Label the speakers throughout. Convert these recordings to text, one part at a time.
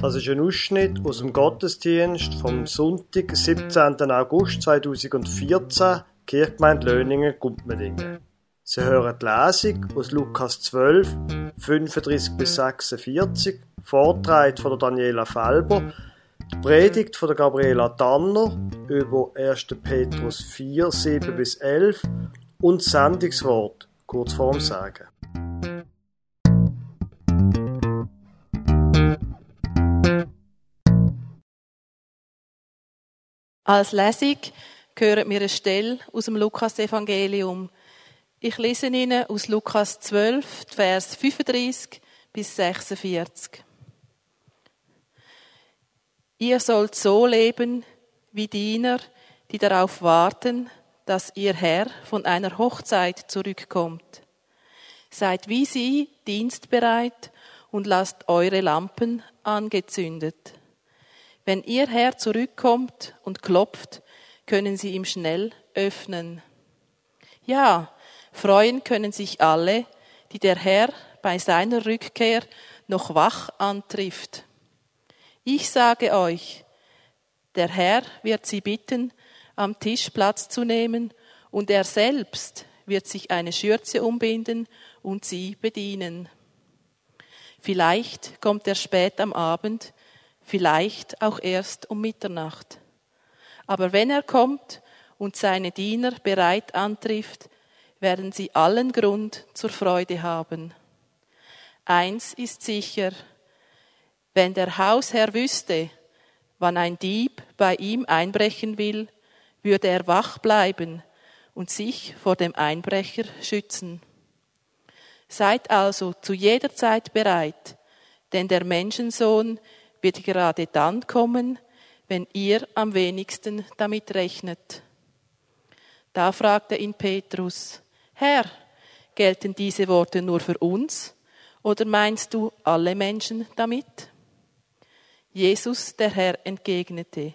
Speaker 1: Das ist ein Ausschnitt aus dem Gottesdienst vom Sonntag, 17. August 2014, Kirchgemeinde Löningen, Gumpmedingen. Sie hören die Lesung aus Lukas 12, 35 bis 46, Vortrag von Daniela Falber, die Predigt von Gabriela Tanner über 1. Petrus 4, 7 bis 11 und das Sendungswort kurz vorm Sagen.
Speaker 2: Als Lesung hören wir eine Stelle aus dem Lukas-Evangelium. Ich lese Ihnen aus Lukas 12, Vers 35 bis 46. Ihr sollt so leben wie Diener, die darauf warten, dass ihr Herr von einer Hochzeit zurückkommt. Seid wie sie dienstbereit und lasst eure Lampen angezündet. Wenn ihr Herr zurückkommt und klopft, können sie ihm schnell öffnen. Ja, freuen können sich alle, die der Herr bei seiner Rückkehr noch wach antrifft. Ich sage euch, der Herr wird sie bitten, am Tisch Platz zu nehmen, und er selbst wird sich eine Schürze umbinden und sie bedienen. Vielleicht kommt er spät am Abend, vielleicht auch erst um Mitternacht. Aber wenn er kommt und seine Diener bereit antrifft, werden sie allen Grund zur Freude haben. Eins ist sicher, wenn der Hausherr wüsste, wann ein Dieb bei ihm einbrechen will, würde er wach bleiben und sich vor dem Einbrecher schützen. Seid also zu jeder Zeit bereit, denn der Menschensohn wird gerade dann kommen, wenn ihr am wenigsten damit rechnet. Da fragte ihn Petrus, Herr, gelten diese Worte nur für uns oder meinst du alle Menschen damit? Jesus, der Herr, entgegnete,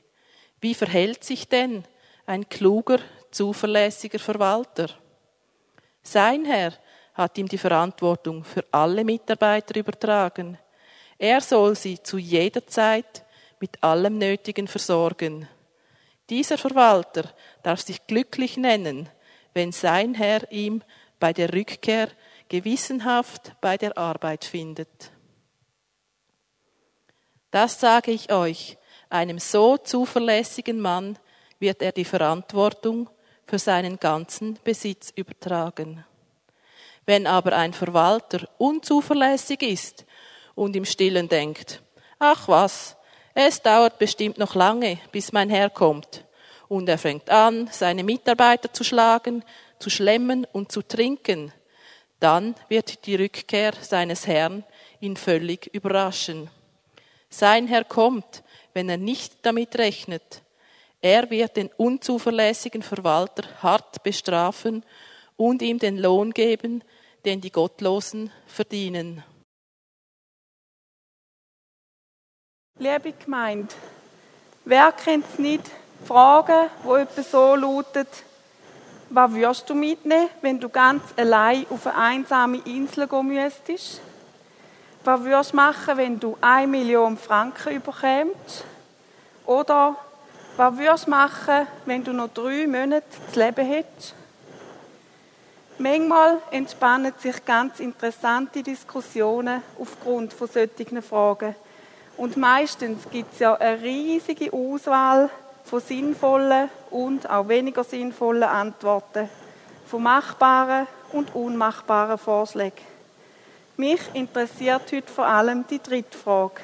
Speaker 2: wie verhält sich denn ein kluger, zuverlässiger Verwalter? Sein Herr hat ihm die Verantwortung für alle Mitarbeiter übertragen. Er soll sie zu jeder Zeit mit allem Nötigen versorgen. Dieser Verwalter darf sich glücklich nennen, wenn sein Herr ihm bei der Rückkehr gewissenhaft bei der Arbeit findet. Das sage ich euch, einem so zuverlässigen Mann wird er die Verantwortung für seinen ganzen Besitz übertragen. Wenn aber ein Verwalter unzuverlässig ist und im stillen denkt, ach was, es dauert bestimmt noch lange, bis mein Herr kommt. Und er fängt an, seine Mitarbeiter zu schlagen, zu schlemmen und zu trinken. Dann wird die Rückkehr seines Herrn ihn völlig überraschen. Sein Herr kommt, wenn er nicht damit rechnet. Er wird den unzuverlässigen Verwalter hart bestrafen und ihm den Lohn geben, den die Gottlosen verdienen.
Speaker 3: Liebe Gemeinde, wer kennt es nicht? Fragen, wo etwa so lautet, was würdest du mitnehmen, wenn du ganz allein auf eine einsame Insel gehen müsstest? Was würdest du machen, wenn du eine Million Franken überkämst? Oder was würdest du machen, wenn du noch drei Monate zu leben hättest? Manchmal entspannen sich ganz interessante Diskussionen aufgrund von solchen Fragen. Und meistens gibt es ja eine riesige Auswahl von sinnvollen und auch weniger sinnvollen Antworten, von machbaren und unmachbaren Vorschlägen. Mich interessiert heute vor allem die dritte Frage.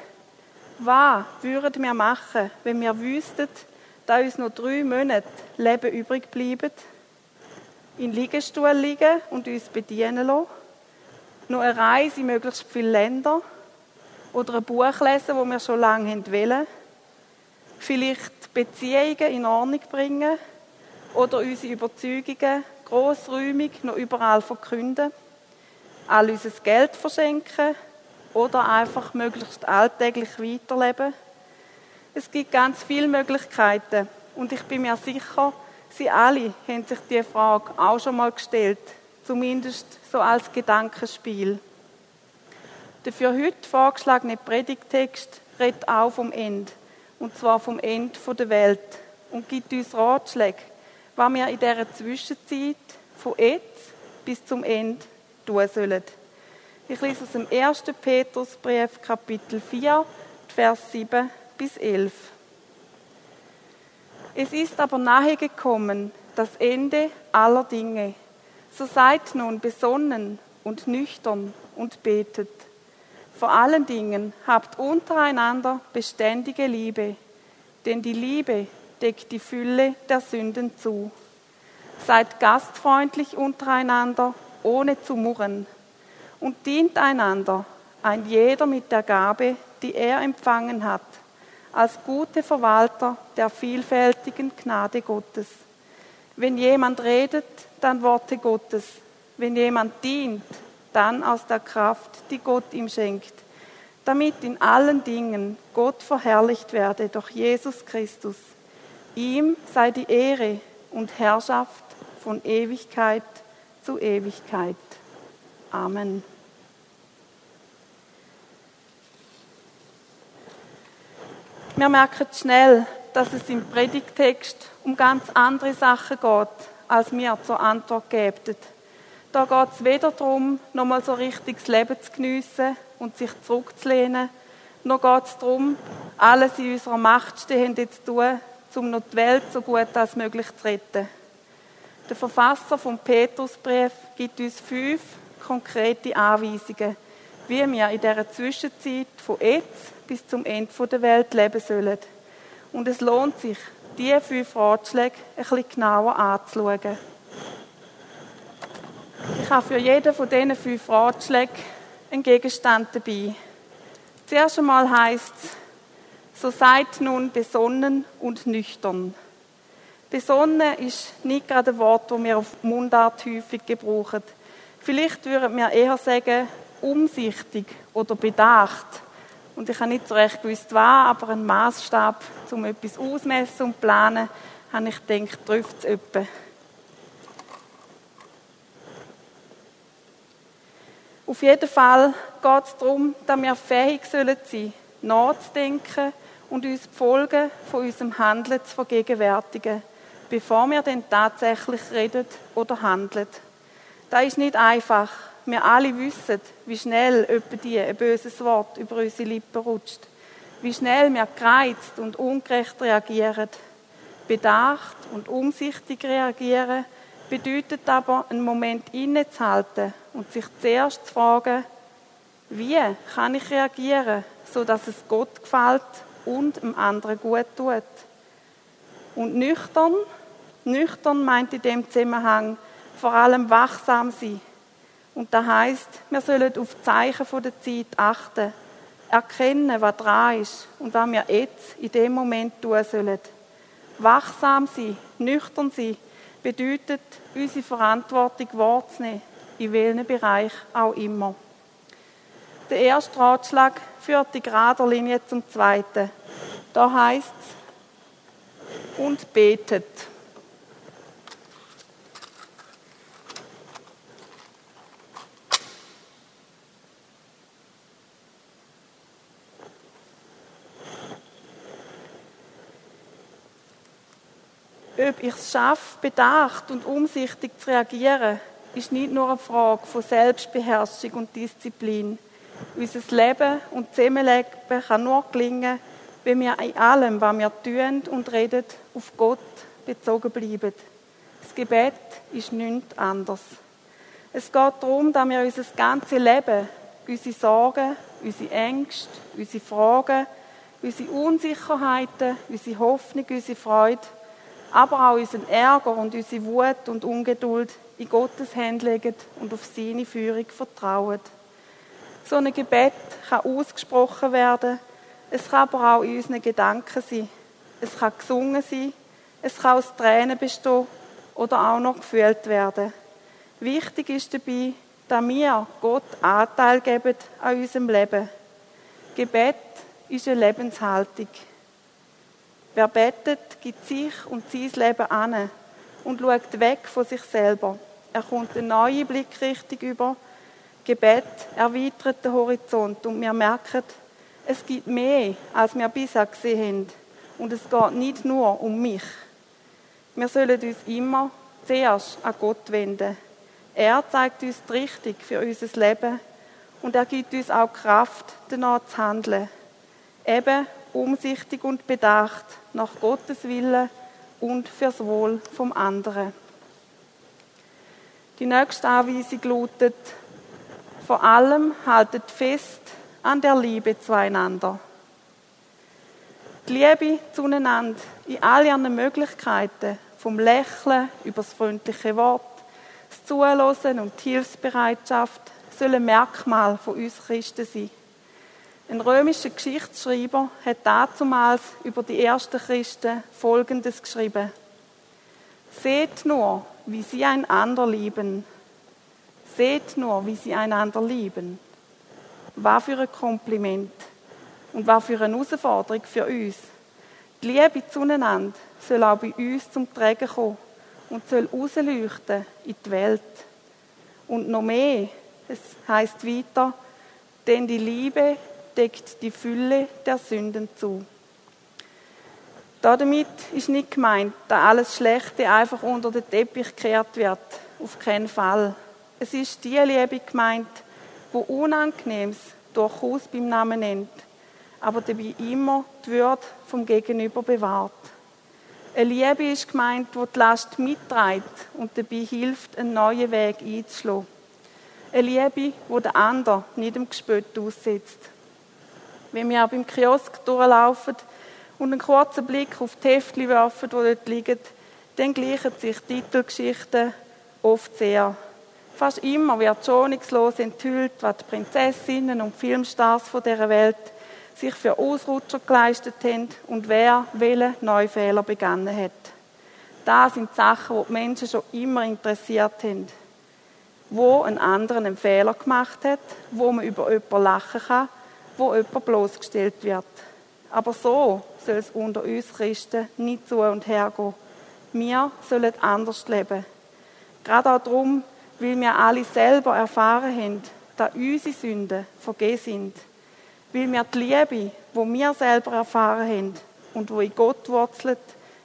Speaker 3: Was würden wir machen, wenn wir wüssten, dass uns noch drei Monate Leben übrig bleiben? In Liegestuhl liegen und uns bedienen lassen? Noch eine Reise in möglichst viele Länder? Oder ein Buch lesen, das wir schon lange wollen. Vielleicht Beziehungen in Ordnung bringen oder unsere Überzeugungen grossräumig noch überall verkünden. All unser Geld verschenken oder einfach möglichst alltäglich weiterleben. Es gibt ganz viele Möglichkeiten und ich bin mir sicher, Sie alle haben sich diese Frage auch schon mal gestellt, zumindest so als Gedankenspiel. Der für heute vorgeschlagene Predigtext redet auch vom Ende. Und zwar vom Ende der Welt. Und gibt uns Ratschläge, was wir in dieser Zwischenzeit von jetzt bis zum Ende tun sollen. Ich lese aus dem 1. Petrusbrief, Kapitel 4, Vers 7 bis 11. Es ist aber nahe gekommen, das Ende aller Dinge. So seid nun besonnen und nüchtern und betet. Vor allen Dingen habt untereinander beständige Liebe, denn die Liebe deckt die Fülle der Sünden zu. Seid gastfreundlich untereinander, ohne zu murren, und dient einander, ein jeder mit der Gabe, die er empfangen hat, als gute Verwalter der vielfältigen Gnade Gottes. Wenn jemand redet, dann Worte Gottes. Wenn jemand dient, dann aus der Kraft, die Gott ihm schenkt, damit in allen Dingen Gott verherrlicht werde durch Jesus Christus. Ihm sei die Ehre und Herrschaft von Ewigkeit zu Ewigkeit. Amen. Wir merken schnell, dass es im Predigtext um ganz andere Sachen geht, als wir zur Antwort geben. Da geht es weder darum, nochmal so richtig das Leben zu geniessen und sich zurückzulehnen, noch geht es darum, alles in unserer Macht Stehende zu tun, um noch die Welt so gut als möglich zu retten. Der Verfasser vom Petrusbrief gibt uns fünf konkrete Anweisungen, wie wir in dieser Zwischenzeit von jetzt bis zum Ende der Welt leben sollen. Und es lohnt sich, diese fünf Ratschläge ein bisschen genauer anzuschauen. Habe für jeden von diesen fünf Ratschlägen einen Gegenstand dabei. Zuerst einmal heißt es, so seid nun besonnen und nüchtern. Besonnen ist nicht gerade ein Wort, das wir auf Mundart häufig gebrauchen. Vielleicht würden wir eher sagen, umsichtig oder bedacht. Und ich habe nicht so recht gewusst, was, aber ein Maßstab, um etwas ausmessen und planen, habe ich gedacht, trifft es etwa. Auf jeden Fall geht es darum, dass wir fähig sollen sein, nachzudenken und uns die Folgen von unserem Handeln zu vergegenwärtigen, bevor wir dann tatsächlich reden oder handeln. Das ist nicht einfach. Wir alle wissen, wie schnell die ein böses Wort über unsere Lippen rutscht. Wie schnell wir gereizt und ungerecht reagieren. Bedacht und umsichtig reagieren bedeutet aber, einen Moment innezuhalten und sich zuerst zu fragen, wie kann ich reagieren, so dass es Gott gefällt und dem anderen gut tut. Und nüchtern, nüchtern meint in dem Zusammenhang vor allem wachsam sein. Und das heißt, wir sollen auf die Zeichen der Zeit achten, erkennen, was dran ist und was wir jetzt in dem Moment tun sollen. Wachsam sein, nüchtern sein, bedeutet, unsere Verantwortung wahrzunehmen, in welchem Bereich auch immer. Der erste Ratschlag führt die gerade Linie zum zweiten. Da heißt es, und betet. Ob ich es schaffe, bedacht und umsichtig zu reagieren, ist nicht nur eine Frage von Selbstbeherrschung und Disziplin. Unser Leben und Zusammenleben kann nur gelingen, wenn wir in allem, was wir tun und reden, auf Gott bezogen bleiben. Das Gebet ist nichts anderes. Es geht darum, dass wir unser ganzes Leben, unsere Sorgen, unsere Ängste, unsere Fragen, unsere Unsicherheiten, unsere Hoffnung, unsere Freude aber auch unseren Ärger und unsere Wut und Ungeduld in Gottes Hände legen und auf seine Führung vertrauen. So ein Gebet kann ausgesprochen werden, es kann aber auch in unseren Gedanken sein. Es kann gesungen sein, es kann aus Tränen bestehen oder auch noch gefühlt werden. Wichtig ist dabei, dass wir Gott Anteil geben an unserem Leben. Gebet ist eine Lebenshaltung. Wer betet, gibt sich und sein Leben an und schaut weg von sich selber. Er kommt eine neue Blickrichtung über. Gebet erweitert den Horizont und wir merken, es gibt mehr, als wir bisher gesehen haben. Und es geht nicht nur um mich. Wir sollen uns immer zuerst an Gott wenden. Er zeigt uns die Richtung für unser Leben und er gibt uns auch Kraft, danach zu handeln. Eben umsichtig und bedacht nach Gottes Willen und fürs Wohl vom anderen. Die nächste Anweisung lautet, vor allem haltet fest an der Liebe zueinander. Die Liebe zueinander in all ihren Möglichkeiten, vom Lächeln über das freundliche Wort, das Zuhören und die Hilfsbereitschaft, soll ein Merkmal von uns Christen sein. Ein römischer Geschichtsschreiber hat damals über die ersten Christen Folgendes geschrieben. Seht nur, wie sie einander lieben. Seht nur, wie sie einander lieben. Was für ein Kompliment und was für eine Herausforderung für uns. Die Liebe zueinander soll auch bei uns zum Tragen kommen und soll rausleuchten in die Welt. Und noch mehr, es heißt weiter, denn die Liebe deckt die Fülle der Sünden zu. Damit ist nicht gemeint, dass alles Schlechte einfach unter den Teppich gekehrt wird. Auf keinen Fall. Es ist die Liebe gemeint, wo Unangenehmes durchaus beim Namen nennt, aber dabei immer die Würde vom Gegenüber bewahrt. Eine Liebe ist gemeint, wo die Last mitträgt und dabei hilft, einen neuen Weg einzuschlagen. Eine Liebe, wo der andere nicht im Gespött aussetzt. Wenn wir auch beim Kiosk durchlaufen und einen kurzen Blick auf die Heftchen werfen, die dort liegen, dann gleichen sich Titelgeschichten oft sehr. Fast immer wird schonungslos enthüllt, was die Prinzessinnen und Filmstars von dieser Welt sich für Ausrutscher geleistet haben und wer welche Neufehler begangen hat. Das sind Sachen, die die Menschen schon immer interessiert haben wo ein anderen einen Fehler gemacht hat, wo man über jemanden lachen kann, wo jemand bloßgestellt wird. Aber so soll es unter uns Christen nicht zu und her gehen. Wir sollen anders leben. Gerade auch darum, weil wir alle selber erfahren haben, dass unsere Sünden vergeben sind. Weil wir die Liebe, die wir selber erfahren haben und wo in Gott wurzelt,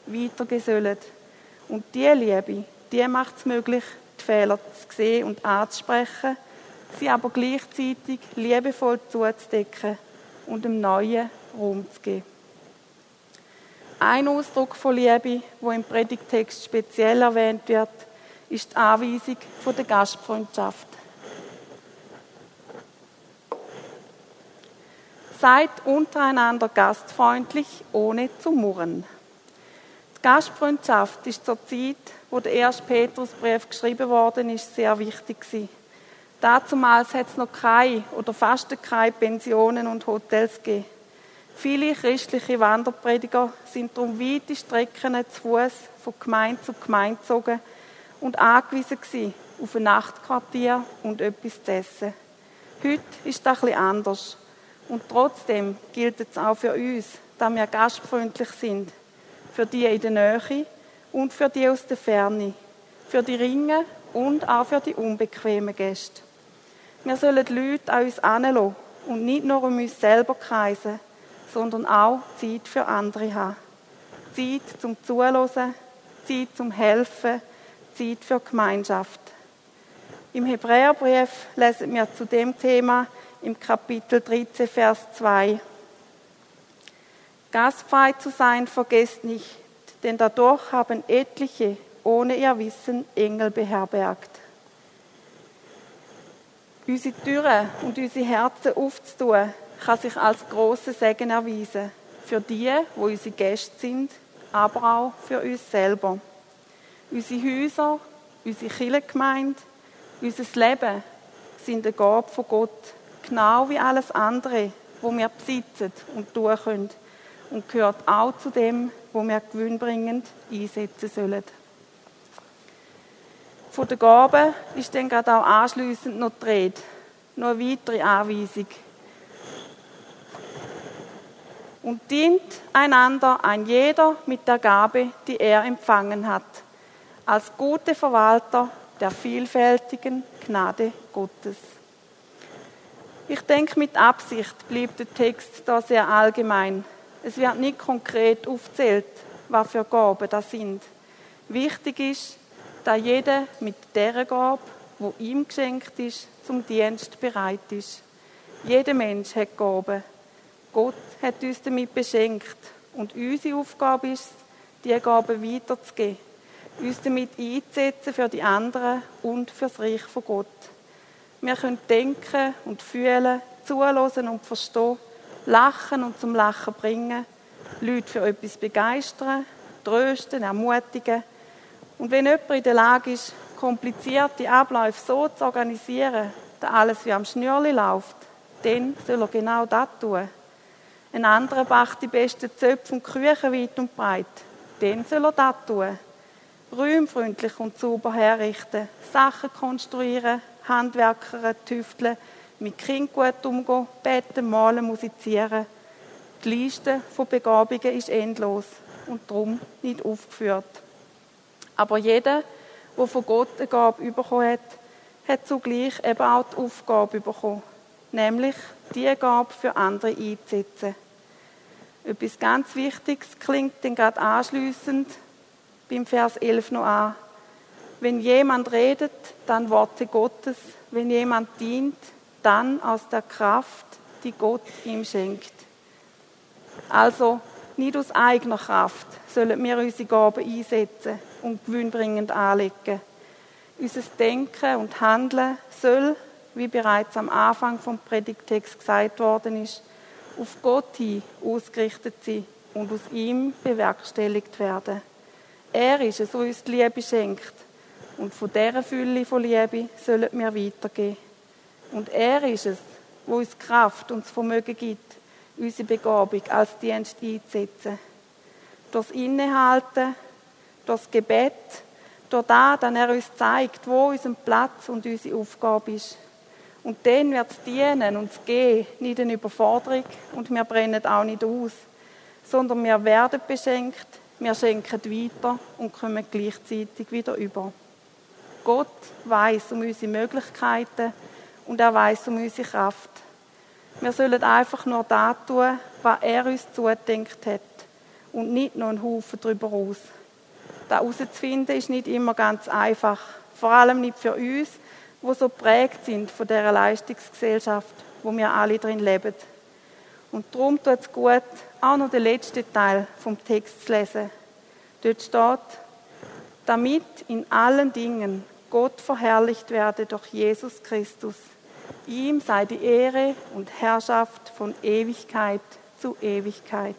Speaker 3: weitergehen sollen. Und diese Liebe, die macht es möglich, die Fehler zu sehen und anzusprechen, sie aber gleichzeitig liebevoll zuzudecken und dem neuen Raum zu geben. Ein Ausdruck von Liebe, wo im Predigtext speziell erwähnt wird, ist die Anweisung von der Gastfreundschaft. Seid untereinander gastfreundlich, ohne zu murren. Die Gastfreundschaft ist zur Zeit, wo der erste Petrusbrief geschrieben worden ist, sehr wichtig gewesen. Dazumals hat es noch keine oder fast keine Pensionen und Hotels gegeben. Viele christliche Wanderprediger sind darum weite Strecken zu Fuß von Gemeinde zu Gemeinde gezogen und angewiesen gewesen auf ein Nachtquartier und etwas zu essen. Heute ist das etwas anders. Und trotzdem gilt es auch für uns, dass wir gastfreundlich sind. Für die in der Nähe und für die aus der Ferne, für die Ringe und auch für die unbequemen Gäste. Wir sollen die Leute an uns anlassen und nicht nur um uns selber kreisen, sondern auch Zeit für andere haben. Zeit zum Zuhören, Zeit zum Helfen, Zeit für Gemeinschaft. Im Hebräerbrief lesen wir zu dem Thema im Kapitel 13, Vers 2. Gastfrei zu sein, vergesst nicht, denn dadurch haben etliche ohne ihr Wissen Engel beherbergt. Unsere Türen und unsere Herzen aufzutun, kann sich als große Segen erweisen. Für die, wo unsere Gäste sind, aber auch für uns selber. Unsere Häuser, unsere Kirchengemeinde, unser Leben sind eine Gabe von Gott. Genau wie alles andere, wo wir besitzen und tun können und gehört auch zu dem, wo wir gewinnbringend einsetzen sollen. Von der Gabe ist dann gerade auch anschliessend noch die Rede. Noch eine weitere Anweisung. Und dient einander ein jeder mit der Gabe, die er empfangen hat, als gute Verwalter der vielfältigen Gnade Gottes. Ich denke, mit Absicht bleibt der Text da sehr allgemein. Es wird nicht konkret aufzählt, was für Gaben das sind. Wichtig ist, dass jeder mit der Gabe, wo ihm geschenkt ist, zum Dienst bereit ist. Jeder Mensch hat Gaben. Gott hat uns damit beschenkt und unsere Aufgabe ist, diese Gaben weiterzugeben, uns damit einzusetzen für die anderen und für das Reich von Gott. Wir können denken und fühlen, zuhören und verstehen, lachen und zum Lachen bringen, Leute für etwas begeistern, trösten, ermutigen. Und wenn jemand in der Lage ist, komplizierte Abläufe so zu organisieren, dass alles wie am Schnürli läuft, dann soll er genau das tun. Ein anderer backt die besten Zöpfe und Küchen weit und breit, dann soll er das tun. Räumfreundlich und sauber herrichten, Sachen konstruieren, Handwerker tüfteln, mit Kind gut umgehen, beten, malen, musizieren. Die Liste von Begabungen ist endlos und darum nicht aufgeführt. Aber jeder, der von Gott eine Gabe bekommen hat, hat zugleich eben auch die Aufgabe bekommen, nämlich die Gabe für andere einzusetzen. Etwas ganz Wichtiges klingt dann gerade anschliessend beim Vers 11 noch an. Wenn jemand redet, dann Worte Gottes. Wenn jemand dient, dann aus der Kraft, die Gott ihm schenkt. Also nicht aus eigener Kraft sollen wir unsere Gaben einsetzen und gewinnbringend anlegen. Unser Denken und Handeln soll, wie bereits am Anfang vom Predigtext gesagt worden ist, auf Gott hin ausgerichtet sein und aus ihm bewerkstelligt werden. Er ist es, der uns die Liebe schenkt. Und von dieser Fülle von Liebe sollen wir weitergehen. Und er ist es, der uns Kraft und das Vermögen gibt, unsere Begabung als Dienst einzusetzen. Durch das Innehalten, durch das Gebet, durch das, dass er uns zeigt, wo unser Platz und unsere Aufgabe ist. Und dann wird es dienen und es gehen, nicht eine Überforderung und wir brennen auch nicht aus, sondern wir werden beschenkt, wir schenken weiter und kommen gleichzeitig wieder über. Gott weiß um unsere Möglichkeiten und er weiß um unsere Kraft. Wir sollen einfach nur das tun, was er uns zugedenkt hat und nicht noch einen Haufen darüber aus. Das herauszufinden ist nicht immer ganz einfach, vor allem nicht für uns, wo so prägt sind von der Leistungsgesellschaft, wo wir alle drin leben. Und darum tut es gut, auch noch den letzten Teil vom Text zu lesen. Dort steht, damit in allen Dingen Gott verherrlicht werde durch Jesus Christus. Ihm sei die Ehre und Herrschaft von Ewigkeit zu Ewigkeit.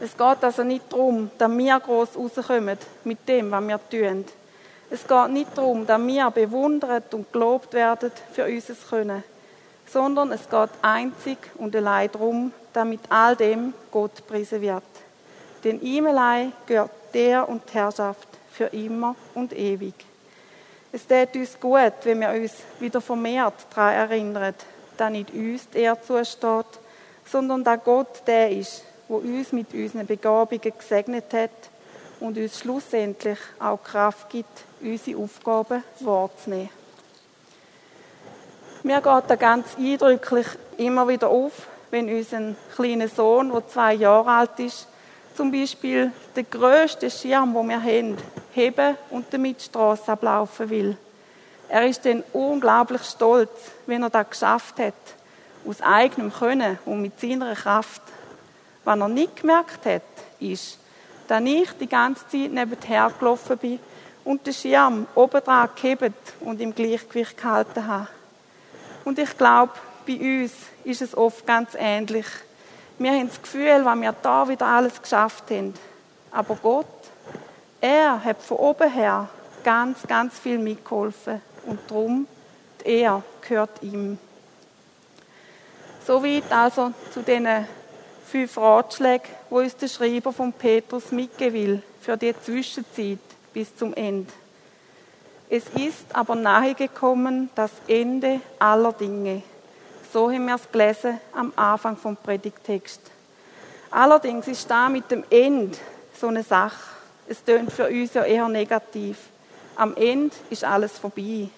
Speaker 3: Es geht also nicht darum, dass wir gross rauskommen mit dem, was wir tun. Es geht nicht darum, dass wir bewundert und gelobt werden für unser Können sondern es geht einzig und allein darum, damit all dem Gott preisen wird. Denn ihm allein gehört der und die Herrschaft für immer und ewig. Es tut uns gut, wenn wir uns wieder vermehrt daran erinnern, dass nicht uns die Ehre zusteht, sondern dass Gott der ist, wo uns mit unseren Begabungen gesegnet hat und uns schlussendlich auch Kraft gibt, unsere Aufgaben wahrzunehmen. Mir geht da ganz eindrücklich immer wieder auf, wenn unser kleiner Sohn, der zwei Jahre alt ist, zum Beispiel den grössten Schirm, den wir haben, heben und damit die Strasse ablaufen will. Er ist dann unglaublich stolz, wenn er das geschafft hat, aus eigenem Können und mit seiner Kraft. Was er nicht gemerkt hat, ist, dass ich die ganze Zeit nebenher gelaufen bin und den Schirm oben dran gehebt und im Gleichgewicht gehalten habe. Und ich glaube, bei uns ist es oft ganz ähnlich. Wir haben das Gefühl, weil wir da wieder alles geschafft haben. Aber Gott, er hat von oben her ganz, ganz viel mitgeholfen. Und darum, er gehört ihm. Soweit also zu diesen fünf Ratschlägen, wo uns der Schreiber von Petrus mitgeben will für die Zwischenzeit bis zum Ende. Es ist aber nahe gekommen das Ende aller Dinge. So haben wir es gelesen am Anfang vom Predigtext. Allerdings ist da mit dem Ende so eine Sache. Es tönt für uns ja eher negativ. Am Ende ist alles vorbei.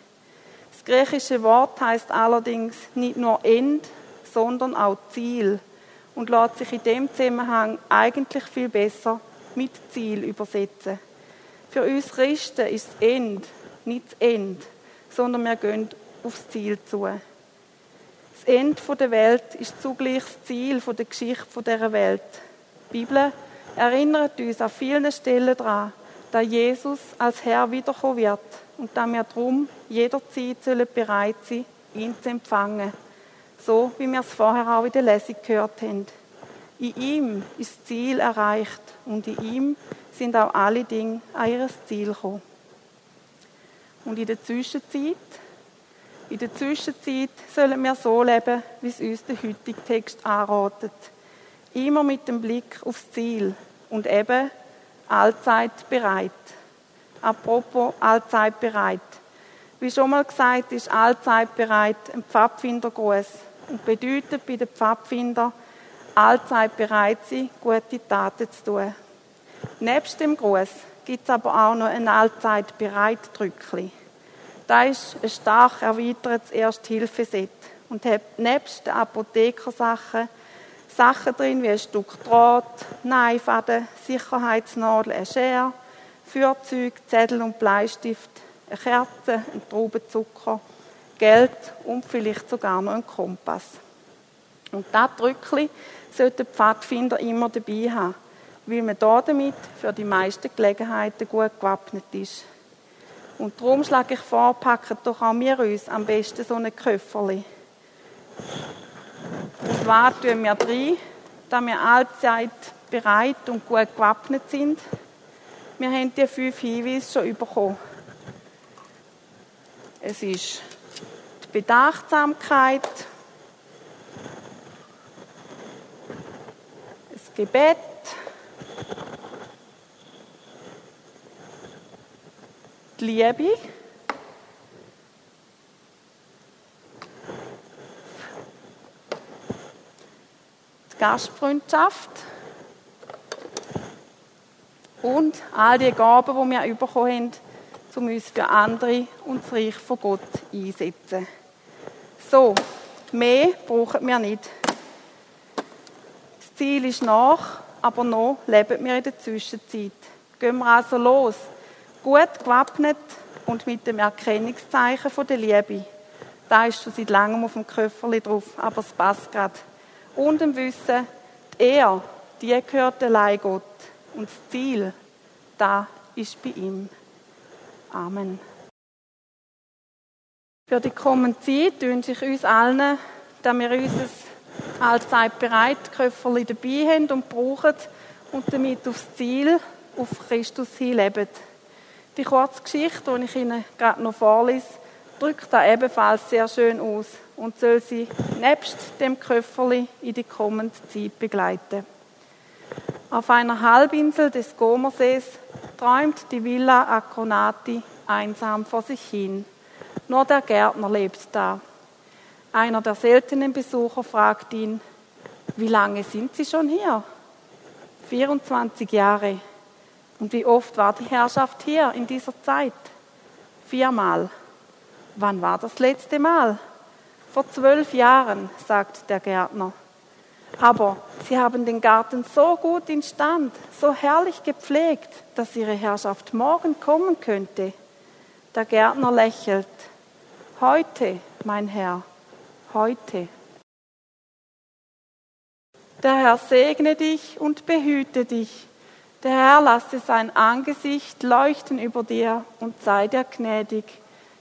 Speaker 3: Das griechische Wort heißt allerdings nicht nur End, sondern auch Ziel und lässt sich in dem Zusammenhang eigentlich viel besser mit Ziel übersetzen. Für uns Christen ist das End nicht das End, sondern wir gehen aufs Ziel zu. Das Ende der Welt ist zugleich das Ziel der Geschichte dieser Welt. Die Bibel erinnert uns an vielen Stellen daran, dass Jesus als Herr wiederkommen wird und dass wir darum jederzeit bereit sein ihn zu empfangen. So wie wir es vorher auch in der Lesung gehört haben. In ihm ist das Ziel erreicht und in ihm sind auch alle Dinge an ihr Ziel gekommen. Und in der Zwischenzeit, in der Zwischenzeit sollen wir so leben, wie es uns der heutige Text anratet. Immer mit dem Blick aufs Ziel und eben allzeit bereit. Apropos allzeit bereit. Wie schon mal gesagt, ist allzeit bereit ein Pfadfindergruß und bedeutet bei den Pfadfindern allzeit bereit sein, gute Taten zu tun. Nebst dem Gruß gibt es aber auch noch ein allzeit bereit Drückli. Da ist ein stark erweitertes Ersthilfeset und hat nebst den Apothekersachen Sachen drin wie ein Stück Draht, Neifaden, Sicherheitsnadel, ein Schere, Feuerzeug, Zettel und Bleistift, eine Kerze, ein Traubenzucker, Geld und vielleicht sogar noch ein Kompass. Und das Drückli sollte der Pfadfinder immer dabei haben, weil man da damit für die meisten Gelegenheiten gut gewappnet ist. Und darum schlage ich vor, packen doch auch wir uns am besten so ein Köfferli. Und zwar tun wir rein, da wir allzeit bereit und gut gewappnet sind. Wir haben die fünf Hinweise schon bekommen. Es ist die Bedachtsamkeit, das Gebet, die Liebe, Gastfreundschaft und all die Gaben, die wir bekommen haben, um uns für andere und das Reich von Gott einsetzen. So, mehr brauchen wir nicht. Das Ziel ist nach, aber noch leben wir in der Zwischenzeit. Gehen wir also los, gut gewappnet und mit dem Erkennungszeichen der Liebe. Da ist schon seit langem auf dem Köfferli drauf, aber es passt gerade. Und dem Wissen, die Ehre, die gehört allein Gott. Und das Ziel, da ist bei ihm. Amen. Für die kommende Zeit wünsche ich uns allen, dass wir unser allzeit bereit Köfferli dabei haben und brauchen und damit aufs Ziel, auf Christus hin leben. Die kurze Geschichte, die ich Ihnen gerade noch vorlese, drückt da ebenfalls sehr schön aus und soll Sie nebst dem Köfferli in die kommende Zeit begleiten. Auf einer Halbinsel des Gomersees träumt die Villa Acronati einsam vor sich hin. Nur der Gärtner lebt da. Einer der seltenen Besucher fragt ihn, wie lange sind Sie schon hier? 24 Jahre. Und wie oft war die Herrschaft hier in dieser Zeit? Viermal. Wann war das letzte Mal? Vor zwölf Jahren, sagt der Gärtner. Aber sie haben den Garten so gut in Stand, so herrlich gepflegt, dass ihre Herrschaft morgen kommen könnte. Der Gärtner lächelt. Heute, mein Herr, heute. Der Herr segne dich und behüte dich. Der Herr lasse sein Angesicht leuchten über dir und sei dir gnädig.